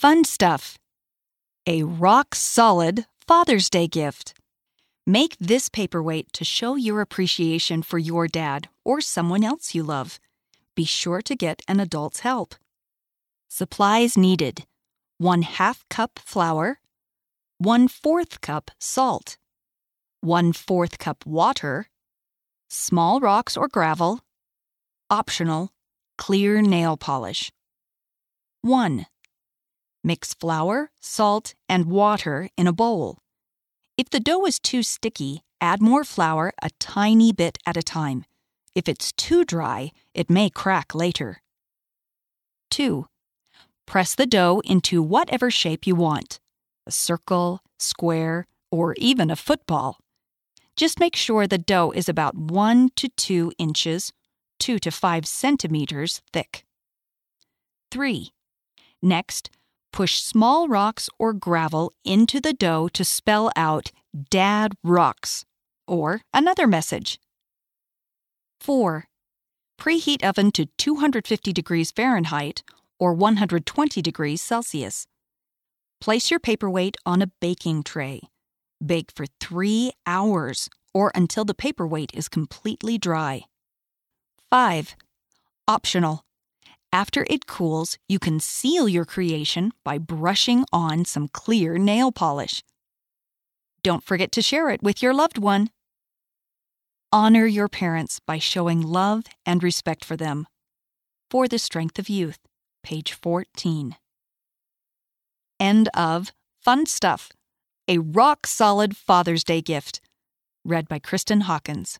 Fun stuff. A rock solid Father's Day gift. Make this paperweight to show your appreciation for your dad or someone else you love. Be sure to get an adult's help. Supplies needed 1 half cup flour, 1 fourth cup salt, 1 fourth cup water, small rocks or gravel, optional, clear nail polish. 1. Mix flour, salt, and water in a bowl. If the dough is too sticky, add more flour a tiny bit at a time. If it's too dry, it may crack later. 2. Press the dough into whatever shape you want a circle, square, or even a football. Just make sure the dough is about 1 to 2 inches, 2 to 5 centimeters thick. 3. Next, push small rocks or gravel into the dough to spell out Dad Rocks or another message. 4. Preheat oven to 250 degrees Fahrenheit or 120 degrees Celsius. Place your paperweight on a baking tray. Bake for 3 hours or until the paperweight is completely dry. 5. Optional. After it cools, you can seal your creation by brushing on some clear nail polish. Don't forget to share it with your loved one. Honor your parents by showing love and respect for them. For the Strength of Youth, page 14. End of Fun Stuff, a rock solid Father's Day gift. Read by Kristen Hawkins.